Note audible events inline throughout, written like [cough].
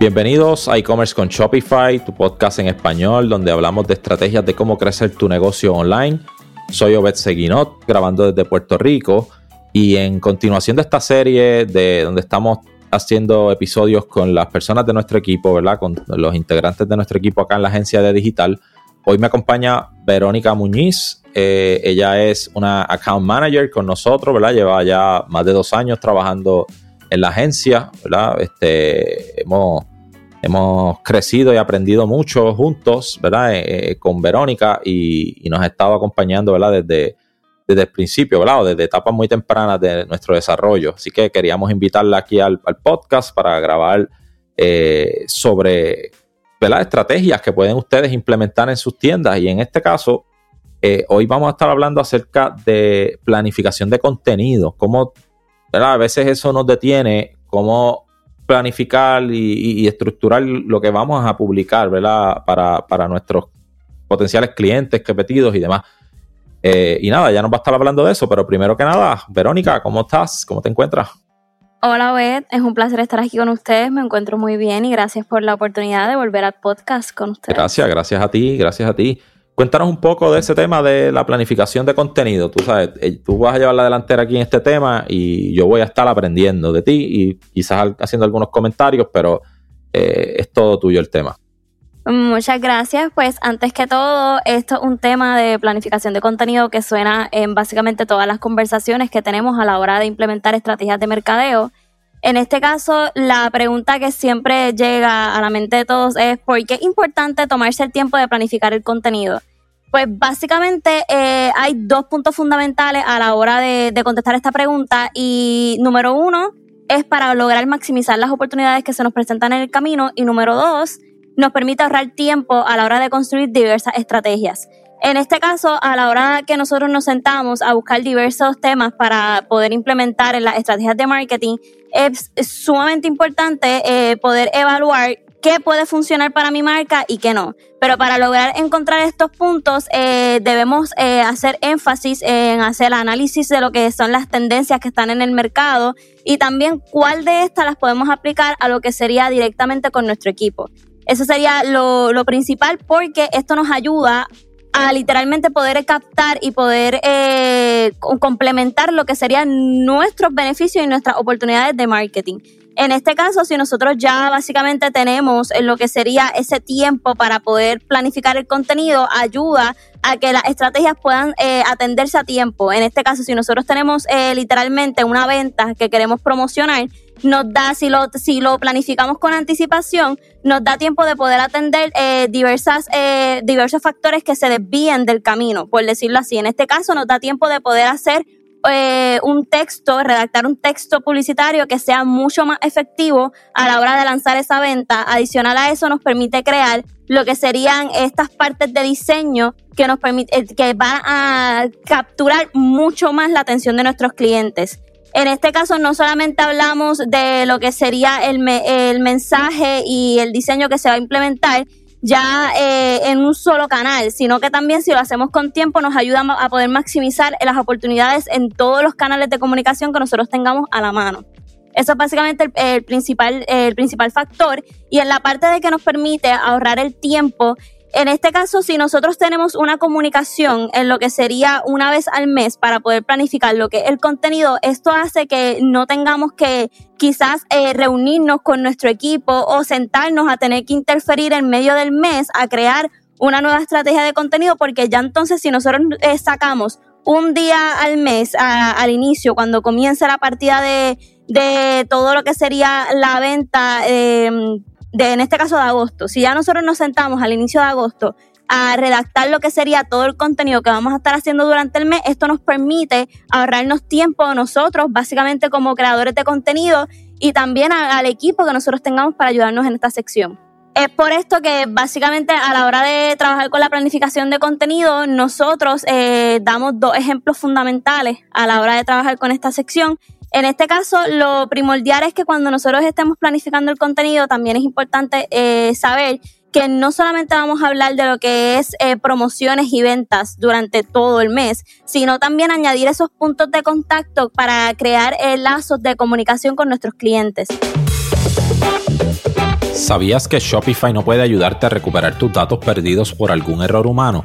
Bienvenidos a e-commerce con Shopify, tu podcast en español donde hablamos de estrategias de cómo crecer tu negocio online. Soy Obed Seguinot, grabando desde Puerto Rico y en continuación de esta serie de donde estamos haciendo episodios con las personas de nuestro equipo, ¿verdad? Con los integrantes de nuestro equipo acá en la agencia de digital. Hoy me acompaña Verónica Muñiz. Eh, ella es una account manager con nosotros, ¿verdad? Lleva ya más de dos años trabajando en la agencia, ¿verdad? Este, hemos hemos crecido y aprendido mucho juntos, ¿verdad? Eh, eh, con Verónica y, nos ha estado acompañando, ¿verdad? Desde, desde el principio, ¿verdad? desde etapas muy tempranas de nuestro desarrollo. Así que queríamos invitarla aquí al, podcast para grabar eh, sobre, ¿verdad? Estrategias que pueden ustedes implementar en sus tiendas. Y en este caso, hoy vamos a estar hablando acerca de planificación de contenido, cómo, ¿verdad? A veces eso nos detiene, cómo planificar y, estructurar lo que vamos a publicar, ¿verdad? Para, nuestros potenciales clientes, que pedidos y demás. Eh, y nada, ya nos va a estar hablando de eso, pero primero que nada, Verónica, ¿cómo estás? ¿Cómo te encuentras? Hola, Beth. Es un placer estar aquí con ustedes. Me encuentro muy bien y gracias por la oportunidad de volver al podcast con ustedes. Gracias, gracias a ti, gracias a ti. Cuéntanos un poco de ese tema de la planificación de contenido. Tú sabes, eh, tú vas a llevar la delantera aquí en este tema y yo voy a estar aprendiendo de ti y quizás haciendo algunos comentarios, pero eh, es todo tuyo el tema. Muchas gracias. Pues antes que todo, esto es un tema de planificación de contenido que suena en básicamente todas las conversaciones que tenemos a la hora de implementar estrategias de mercadeo. En este caso, la pregunta que siempre llega a la mente de todos es ¿por qué es importante tomarse el tiempo de planificar el contenido? Pues básicamente eh, hay dos puntos fundamentales a la hora de, contestar esta pregunta y número uno es para lograr maximizar las oportunidades que se nos presentan en el camino y número dos nos permite ahorrar tiempo a la hora de construir diversas estrategias. En este caso, a la hora que nosotros nos sentamos a buscar diversos temas para poder implementar en las estrategias de marketing, es, sumamente importante eh, poder evaluar qué puede funcionar para mi marca y qué no. Pero para lograr encontrar estos puntos eh, debemos eh, hacer énfasis en hacer análisis de lo que son las tendencias que están en el mercado y también cuál de estas las podemos aplicar a lo que sería directamente con nuestro equipo. Eso sería lo, principal porque esto nos ayuda a literalmente poder captar y poder eh, complementar lo que serían nuestros beneficios y nuestras oportunidades de marketing. En este caso, si nosotros ya básicamente tenemos lo que sería ese tiempo para poder planificar el contenido, ayuda a que las estrategias puedan eh, atenderse a tiempo. En este caso, si nosotros tenemos eh, literalmente una venta que queremos promocionar, nos da, si lo, si lo planificamos con anticipación, nos da tiempo de poder atender eh, diversas, diversos factores que se desvíen del camino, por decirlo así. En este caso, nos da tiempo de poder hacer eh, un texto, redactar un texto publicitario que sea mucho más efectivo a la hora de lanzar esa venta. Adicional a eso nos permite crear lo que serían estas partes de diseño que nos permite, eh, que van a capturar mucho más la atención de nuestros clientes. En este caso no solamente hablamos de lo que sería el, el mensaje y el diseño que se va a implementar, ya eh, en un solo canal, sino que también si lo hacemos con tiempo nos ayuda a poder maximizar las oportunidades en todos los canales de comunicación que nosotros tengamos a la mano. Eso es básicamente el, principal, el principal factor. Y en la parte de que nos permite ahorrar el tiempo en este caso, si nosotros tenemos una comunicación en lo que sería una vez al mes para poder planificar lo que es el contenido, esto hace que no tengamos que quizás eh, reunirnos con nuestro equipo o sentarnos a tener que interferir en medio del mes a crear una nueva estrategia de contenido, porque ya entonces si nosotros eh, sacamos un día al mes al inicio, cuando comienza la partida de, de todo lo que sería la venta eh, de, en este caso de agosto, si ya nosotros nos sentamos al inicio de agosto a redactar lo que sería todo el contenido que vamos a estar haciendo durante el mes, esto nos permite ahorrarnos tiempo nosotros, básicamente como creadores de contenido, y también al equipo que nosotros tengamos para ayudarnos en esta sección. Es por esto que básicamente a la hora de trabajar con la planificación de contenido, nosotros eh, damos dos ejemplos fundamentales a la hora de trabajar con esta sección en este caso, lo primordial es que cuando nosotros estemos planificando el contenido, también es importante eh, saber que no solamente vamos a hablar de lo que es eh, promociones y ventas durante todo el mes, sino también añadir esos puntos de contacto para crear lazos de comunicación con nuestros clientes. ¿Sabías que Shopify no puede ayudarte a recuperar tus datos perdidos por algún error humano?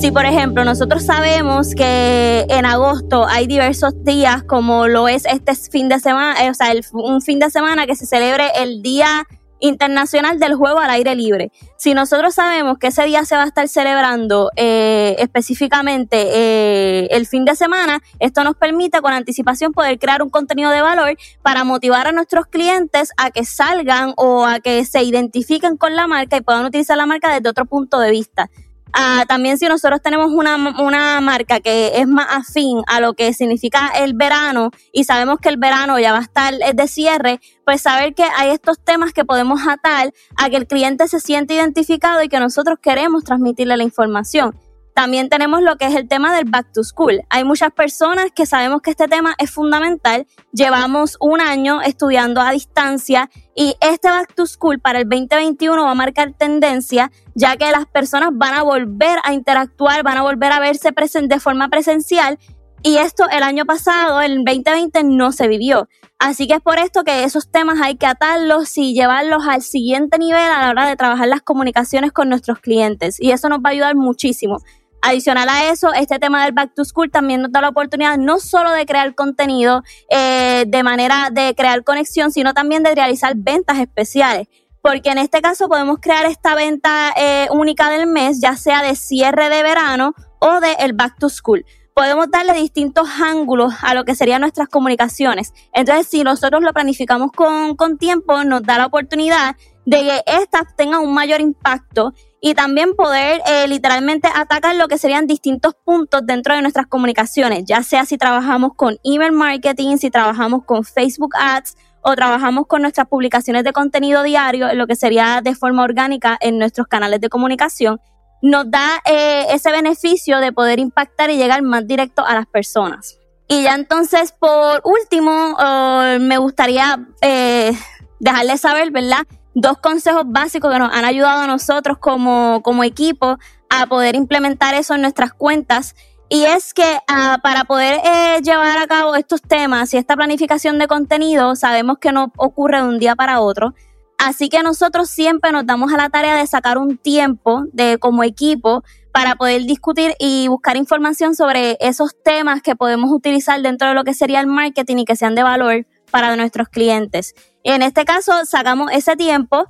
Si por ejemplo nosotros sabemos que en agosto hay diversos días como lo es este fin de semana, eh, o sea, un fin de semana que se celebre el Día Internacional del Juego al Aire Libre. Si nosotros sabemos que ese día se va a estar celebrando eh, específicamente eh, el fin de semana, esto nos permite con anticipación poder crear un contenido de valor para motivar a nuestros clientes a que salgan o a que se identifiquen con la marca y puedan utilizar la marca desde otro punto de vista. Ah, también si nosotros tenemos una, una marca que es más afín a lo que significa el verano y sabemos que el verano ya va a estar de cierre, pues saber que hay estos temas que podemos atar a que el cliente se siente identificado y que nosotros queremos transmitirle la información. También tenemos lo que es el tema del back to school. Hay muchas personas que sabemos que este tema es fundamental. Llevamos un año estudiando a distancia y este back to school para el 2021 va a marcar tendencia, ya que las personas van a volver a interactuar, van a volver a verse de forma presencial y esto el año pasado, el 2020, no se vivió. Así que es por esto que esos temas hay que atarlos y llevarlos al siguiente nivel a la hora de trabajar las comunicaciones con nuestros clientes. Y eso nos va a ayudar muchísimo. Adicional a eso, este tema del Back to School también nos da la oportunidad no solo de crear contenido eh, de manera de crear conexión, sino también de realizar ventas especiales. Porque en este caso podemos crear esta venta eh, única del mes, ya sea de cierre de verano o de el Back to School podemos darle distintos ángulos a lo que serían nuestras comunicaciones. Entonces, si nosotros lo planificamos con, con tiempo, nos da la oportunidad de que estas tengan un mayor impacto y también poder eh, literalmente atacar lo que serían distintos puntos dentro de nuestras comunicaciones, ya sea si trabajamos con email marketing, si trabajamos con Facebook Ads o trabajamos con nuestras publicaciones de contenido diario, lo que sería de forma orgánica en nuestros canales de comunicación, nos da eh, ese beneficio de poder impactar y llegar más directo a las personas. Y ya entonces, por último, oh, me gustaría eh, dejarles saber, ¿verdad? Dos consejos básicos que nos han ayudado a nosotros como, como equipo a poder implementar eso en nuestras cuentas. Y es que ah, para poder eh, llevar a cabo estos temas y esta planificación de contenido, sabemos que no ocurre de un día para otro. Así que nosotros siempre nos damos a la tarea de sacar un tiempo de como equipo para poder discutir y buscar información sobre esos temas que podemos utilizar dentro de lo que sería el marketing y que sean de valor para nuestros clientes. En este caso, sacamos ese tiempo,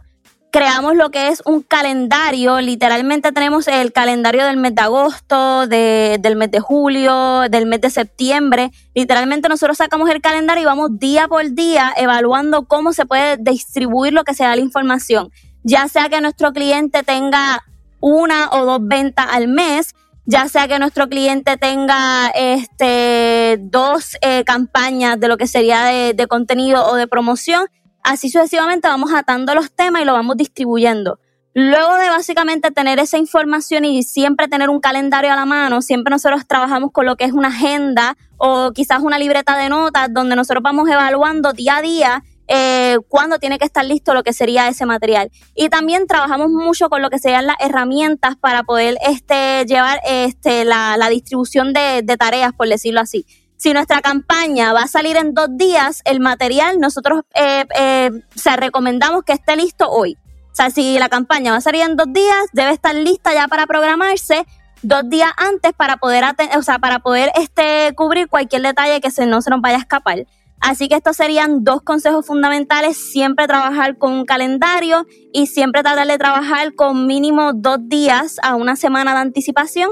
creamos lo que es un calendario, literalmente tenemos el calendario del mes de agosto, del mes de julio, del mes de septiembre, literalmente nosotros sacamos el calendario y vamos día por día evaluando cómo se puede distribuir lo que sea la información, ya sea que nuestro cliente tenga una o dos ventas al mes, ya sea que nuestro cliente tenga este, dos eh, campañas de lo que sería de, contenido o de promoción, así sucesivamente vamos atando los temas y lo vamos distribuyendo. Luego de básicamente tener esa información y siempre tener un calendario a la mano, siempre nosotros trabajamos con lo que es una agenda o quizás una libreta de notas donde nosotros vamos evaluando día a día eh, cuándo tiene que estar listo lo que sería ese material. Y también trabajamos mucho con lo que serían las herramientas para poder este, llevar este, la, distribución de, tareas, por decirlo así. Si nuestra campaña va a salir en dos días, el material nosotros eh, eh, recomendamos que esté listo hoy. O sea, si la campaña va a salir en dos días, debe estar lista ya para programarse dos días antes para poder, o sea, para poder este, cubrir cualquier detalle que se, no se nos vaya a escapar. Así que estos serían dos consejos fundamentales, siempre trabajar con un calendario y siempre tratar de trabajar con mínimo dos días a una semana de anticipación.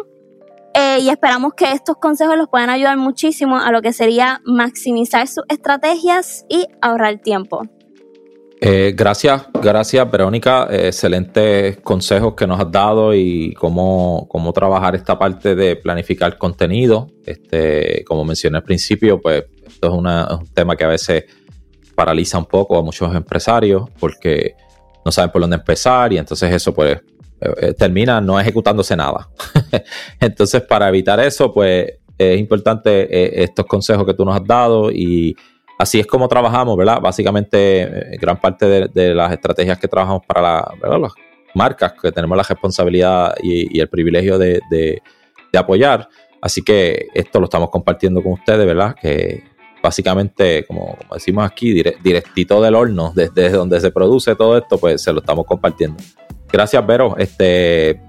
Eh, y esperamos que estos consejos los puedan ayudar muchísimo a lo que sería maximizar sus estrategias y ahorrar tiempo. Eh, gracias, gracias Verónica. excelentes consejos que nos has dado y cómo, cómo trabajar esta parte de planificar contenido. Este, como mencioné al principio, pues esto es, un tema que a veces paraliza un poco a muchos empresarios porque no saben por dónde empezar y entonces eso pues eh, termina no ejecutándose nada. [laughs] entonces para evitar eso pues es importante eh, estos consejos que tú nos has dado y así es como trabajamos, ¿verdad? Básicamente, eh, gran parte de, las estrategias que trabajamos para la, las marcas que tenemos la responsabilidad y, el privilegio de, apoyar. Así que esto lo estamos compartiendo con ustedes, ¿verdad? Que básicamente, como, decimos aquí, directito del horno, desde donde se produce todo esto, pues se lo estamos compartiendo. Gracias, Vero. Este,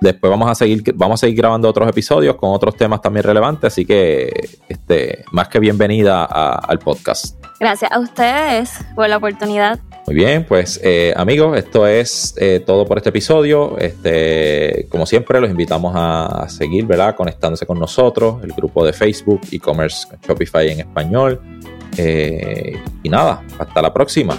Después vamos a seguir, vamos a seguir grabando otros episodios con otros temas también relevantes, así que este, más que bienvenida al podcast. Gracias a ustedes por la oportunidad. Muy bien, pues eh, amigos, esto es eh, todo por este episodio. Este, como siempre, los invitamos a seguir, ¿verdad? Conectándose con nosotros, el grupo de Facebook, e-commerce Shopify en español. Eh, y nada, hasta la próxima.